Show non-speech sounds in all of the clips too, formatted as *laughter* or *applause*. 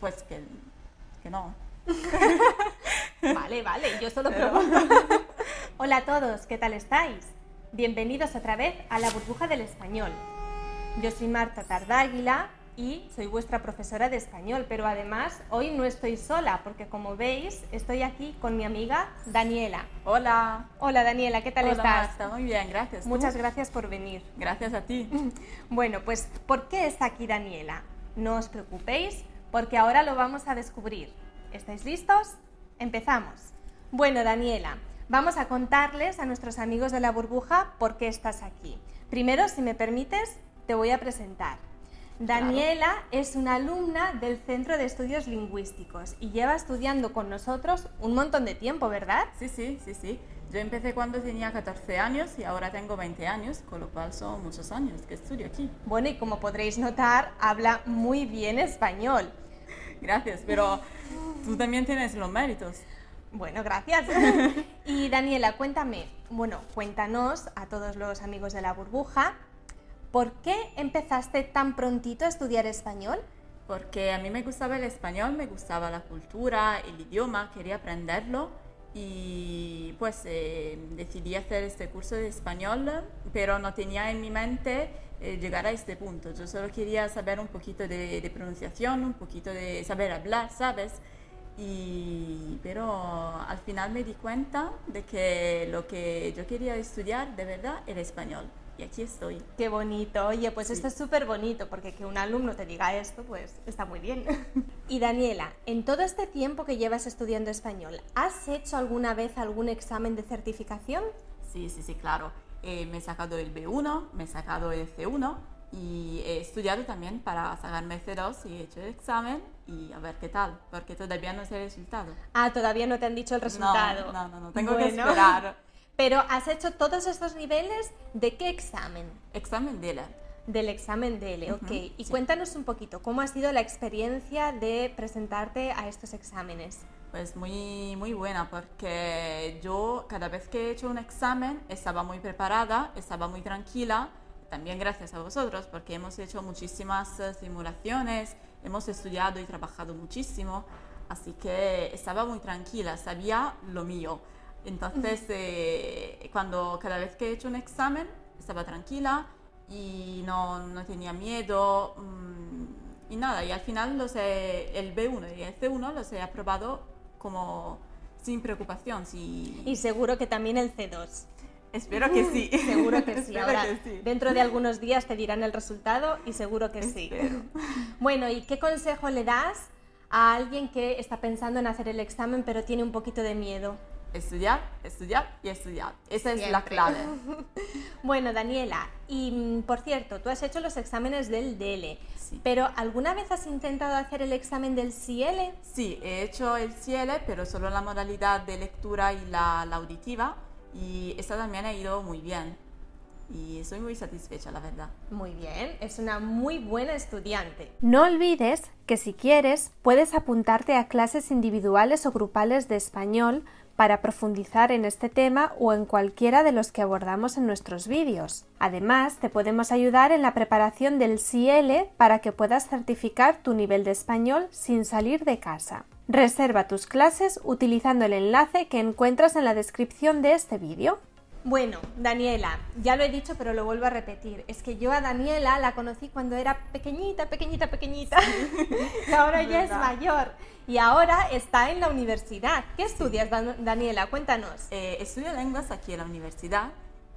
Pues que, que no. *laughs* Vale, vale, yo solo pregunto. *laughs* Hola a todos, ¿qué tal estáis? Bienvenidos otra vez a la burbuja del español. Yo soy Marta Tardáguila y soy vuestra profesora de español, pero además hoy no estoy sola porque como veis estoy aquí con mi amiga Daniela. Hola. Hola Daniela, ¿qué tal Hola, estás? Marta, muy bien, gracias. Muchas gracias por venir. Gracias a ti. *laughs* Bueno, pues ¿por qué está aquí Daniela? No os preocupéis porque ahora lo vamos a descubrir. ¿Estáis listos? Empezamos. Bueno, Daniela, vamos a contarles a nuestros amigos de la burbuja por qué estás aquí. Primero, si me permites, te voy a presentar. Daniela es una alumna del Centro de Estudios Lingüísticos y lleva estudiando con nosotros un montón de tiempo, ¿verdad? Sí, sí, sí, sí. Yo empecé cuando tenía 14 años y ahora tengo 20 años, con lo cual son muchos años que estudio aquí. Bueno, y como podréis notar, habla muy bien español. Gracias, pero tú también tienes los méritos. Bueno, gracias. *laughs* y Daniela, cuéntame, bueno, cuéntanos a todos los amigos de la burbuja, ¿por qué empezaste tan prontito a estudiar español? Porque a mí me gustaba el español, me gustaba la cultura, el idioma, quería aprenderlo y pues eh, decidí hacer este curso de español, pero no tenía en mi mente eh, llegar a este punto. Yo solo quería saber un poquito de, de pronunciación, un poquito de saber hablar, ¿sabes? Y, pero al final me di cuenta de que lo que yo quería estudiar de verdad era español. Y aquí estoy. Qué bonito. Oye, pues esto es súper bonito porque que un alumno te diga esto, pues está muy bien. *laughs* y Daniela, en todo este tiempo que llevas estudiando español, ¿has hecho alguna vez algún examen de certificación? Sí, sí, sí, claro. Eh, me he sacado el B1, me he sacado el C1 y he estudiado también para sacarme el C2 y he hecho el examen y a ver qué tal, porque todavía no sé el resultado. Ah, todavía no te han dicho el resultado. No, no, no, no tengo que Bueno. esperar. Pero has hecho todos estos niveles de qué examen? Examen de la. Del examen DL, ok. Y sí. cuéntanos un poquito, ¿cómo ha sido la experiencia de presentarte a estos exámenes? Pues muy, muy buena porque yo cada vez que he hecho un examen estaba muy preparada, estaba muy tranquila, también gracias a vosotros porque hemos hecho muchísimas eh, simulaciones, hemos estudiado y trabajado muchísimo, así que estaba muy tranquila, sabía lo mío. Entonces, eh, cuando cada vez que he hecho un examen estaba tranquila y no, no tenía miedo mm, y nada, y al final los he- el B1 y el C1 los he aprobado como sin preocupación. Sí. Y seguro que también el C2. Espero que sí. *laughs* Seguro que sí. Ahora, que sí. dentro de algunos días te dirán el resultado y seguro que sí. Espero. *laughs* Bueno, ¿y qué consejo le das a alguien que está pensando en hacer el examen pero tiene un poquito de miedo? Estudiar, estudiar y estudiar. Esa es la clave. *laughs* Bueno, Daniela, y mm, por cierto, tú has hecho los exámenes del DL, Sí. pero ¿alguna vez has intentado hacer el examen del CL? Sí, he hecho el CL, pero solo la modalidad de lectura y la, la auditiva. Y esta también ha ido muy bien. Y estoy muy satisfecha, la verdad. Muy bien, es una muy buena estudiante. No olvides que si quieres puedes apuntarte a clases individuales o grupales de español para profundizar en este tema o en cualquiera de los que abordamos en nuestros vídeos. Además, te podemos ayudar en la preparación del CL para que puedas certificar tu nivel de español sin salir de casa. Reserva tus clases utilizando el enlace que encuentras en la descripción de este vídeo. Bueno, Daniela, ya lo he dicho, pero lo vuelvo a repetir. Es que yo a Daniela la conocí cuando era pequeñita, pequeñita, pequeñita. y *laughs* ahora ya es mayor. Y ahora está en la universidad. ¿Qué estudias, Dan- Daniela? Cuéntanos. Eh, estudio lenguas aquí en la universidad,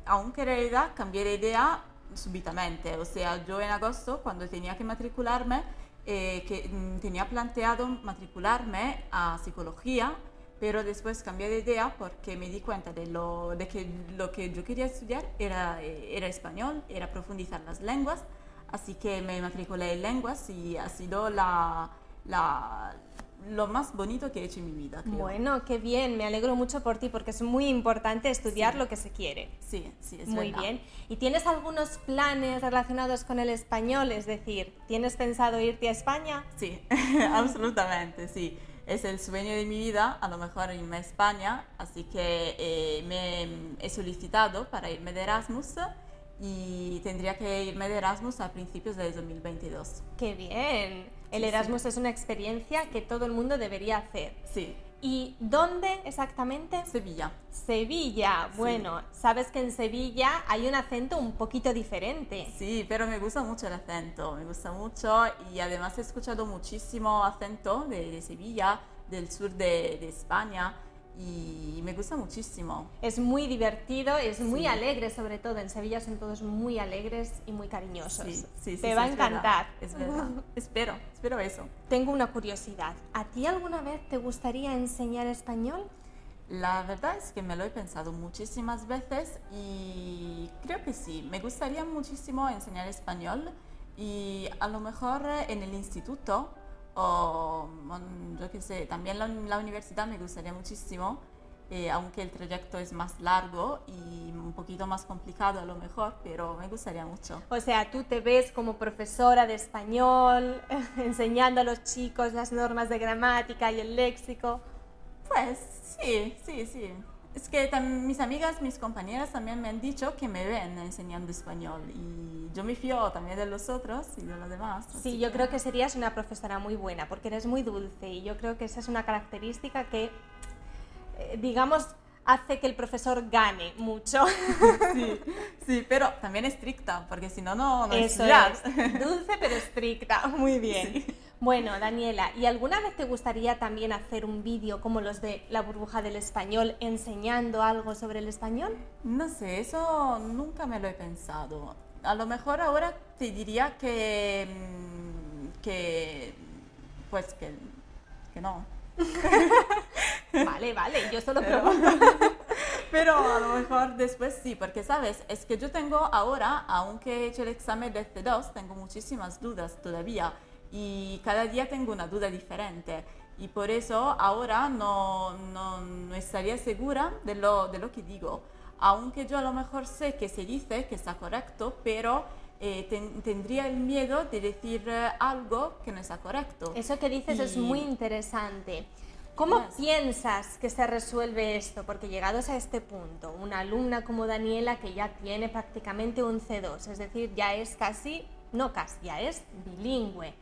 aunque en realidad cambié de idea súbitamente. O sea, yo en agosto, cuando tenía que matricularme, eh, que, mm, tenía planteado matricularme a psicología, pero después cambié de idea porque me di cuenta de, lo, de que lo que yo quería estudiar era, eh, era español, era profundizar las lenguas, así que me matriculé en lenguas y ha sido la, la, lo más bonito que he hecho en mi vida. Creo. Bueno, qué bien, me alegro mucho por ti porque es muy importante estudiar Sí. lo que se quiere. Sí, sí, es Muy verdad. bien. ¿Y tienes algunos planes relacionados con el español? Es decir, ¿tienes pensado irte a España? Sí, *laughs* absolutamente, sí. Es el sueño de mi vida, a lo mejor irme a España, así que eh, me he solicitado para irme de Erasmus y tendría que irme de Erasmus a principios de 2022. Qué bien. El Sí, sí. Erasmus es una experiencia que todo el mundo debería hacer. Sí, ¿Y dónde exactamente? Sevilla. Sevilla. Bueno, sabes que en Sevilla hay un acento un poquito diferente. Sí, pero me gusta mucho el acento, me gusta mucho y además he escuchado muchísimo acento de, de Sevilla, del sur de, de España y me gusta muchísimo. Es muy divertido, es muy Sí. alegre sobre todo. En Sevilla son todos muy alegres y muy cariñosos. Sí, sí, sí, Te va a es verdad, encantar. Es verdad, *laughs* espero, espero eso. Tengo una curiosidad. ¿A ti alguna vez te gustaría enseñar español? La verdad es que me lo he pensado muchísimas veces y creo que sí. Me gustaría muchísimo enseñar español y a lo mejor en el instituto o yo qué sé, también la, la universidad me gustaría muchísimo, eh, aunque el trayecto es más largo y un poquito más complicado a lo mejor, pero me gustaría mucho. O sea, tú te ves como profesora de español, *laughs* enseñando a los chicos las normas de gramática y el léxico. Pues sí, sí, sí. Es que mis amigas, mis compañeras también me han dicho que me ven enseñando español y yo me fío también de los otros y de los demás. Sí, yo creo que serías una profesora muy buena porque eres muy dulce y yo creo que esa es una característica que, eh, digamos, hace que el profesor gane mucho. *laughs* Sí, sí, pero también estricta, porque si no, no, no Eso es, dulce pero estricta. *laughs* Muy bien. Sí. Bueno, Daniela, ¿y alguna vez te gustaría también hacer un vídeo como los de la burbuja del español enseñando algo sobre el español? No sé, eso nunca me lo he pensado. A lo mejor ahora te diría que, mm, que pues que, que no. *laughs* Vale, vale, yo solo Pero- pregunto. *laughs* Pero a lo mejor después sí, porque sabes, es que yo tengo ahora, aunque he hecho el examen de C2, tengo muchísimas dudas todavía y cada día tengo una duda diferente. Y por eso ahora no, no, no estaría segura de lo, de lo que digo. Aunque yo a lo mejor sé que se dice que está correcto, pero eh, ten- tendría el miedo de decir eh, algo que no está correcto. Eso que dices es Y- muy interesante. ¿Cómo Yes. piensas que se resuelve esto? Porque llegados a este punto, una alumna como Daniela que ya tiene prácticamente un C2, es decir, ya es casi, no casi, ya es bilingüe,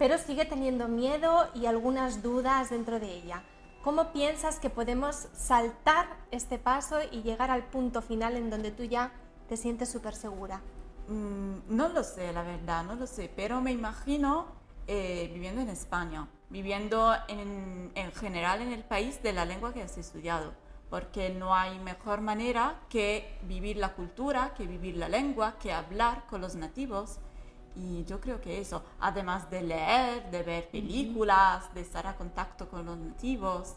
pero sigue teniendo miedo y algunas dudas dentro de ella. ¿Cómo piensas que podemos saltar este paso y llegar al punto final en donde tú ya te sientes súper segura? Mm, no lo sé, la verdad, no lo sé, pero me imagino eh, viviendo en España, viviendo en, en general en el país de la lengua que has estudiado, porque no hay mejor manera que vivir la cultura, que vivir la lengua, que hablar con los nativos. Y yo creo que eso, además de leer, de ver películas, de estar a contacto con los nativos.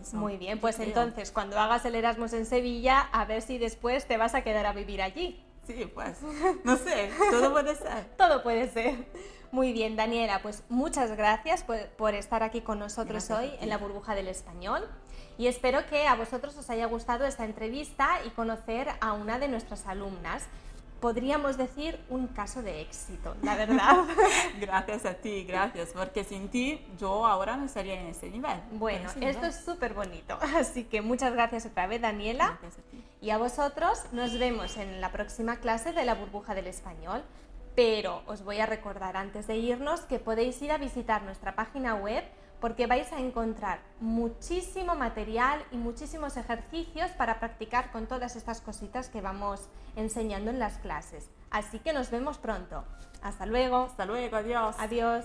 eso, Muy bien, pues creo. entonces cuando hagas el Erasmus en Sevilla, a ver si después te vas a quedar a vivir allí. Sí, pues, no sé, todo puede ser. *laughs* Todo puede ser. Muy bien, Daniela, pues muchas gracias por, por estar aquí con nosotros Gracias hoy en la burbuja del español y espero que a vosotros os haya gustado esta entrevista y conocer a una de nuestras alumnas. Podríamos decir un caso de éxito, la verdad. *laughs* Gracias a ti, gracias, porque sin ti yo ahora no estaría en ese nivel. bueno, esto nivel. es súper bonito, *laughs* así que muchas gracias otra vez, Daniela. Gracias a ti. Y a vosotros nos vemos en la próxima clase de la burbuja del español. Pero os voy a recordar antes de irnos que podéis ir a visitar nuestra página web porque vais a encontrar muchísimo material y muchísimos ejercicios para practicar con todas estas cositas que vamos enseñando en las clases. Así que nos vemos pronto. Hasta luego. Hasta luego, adiós. Adiós.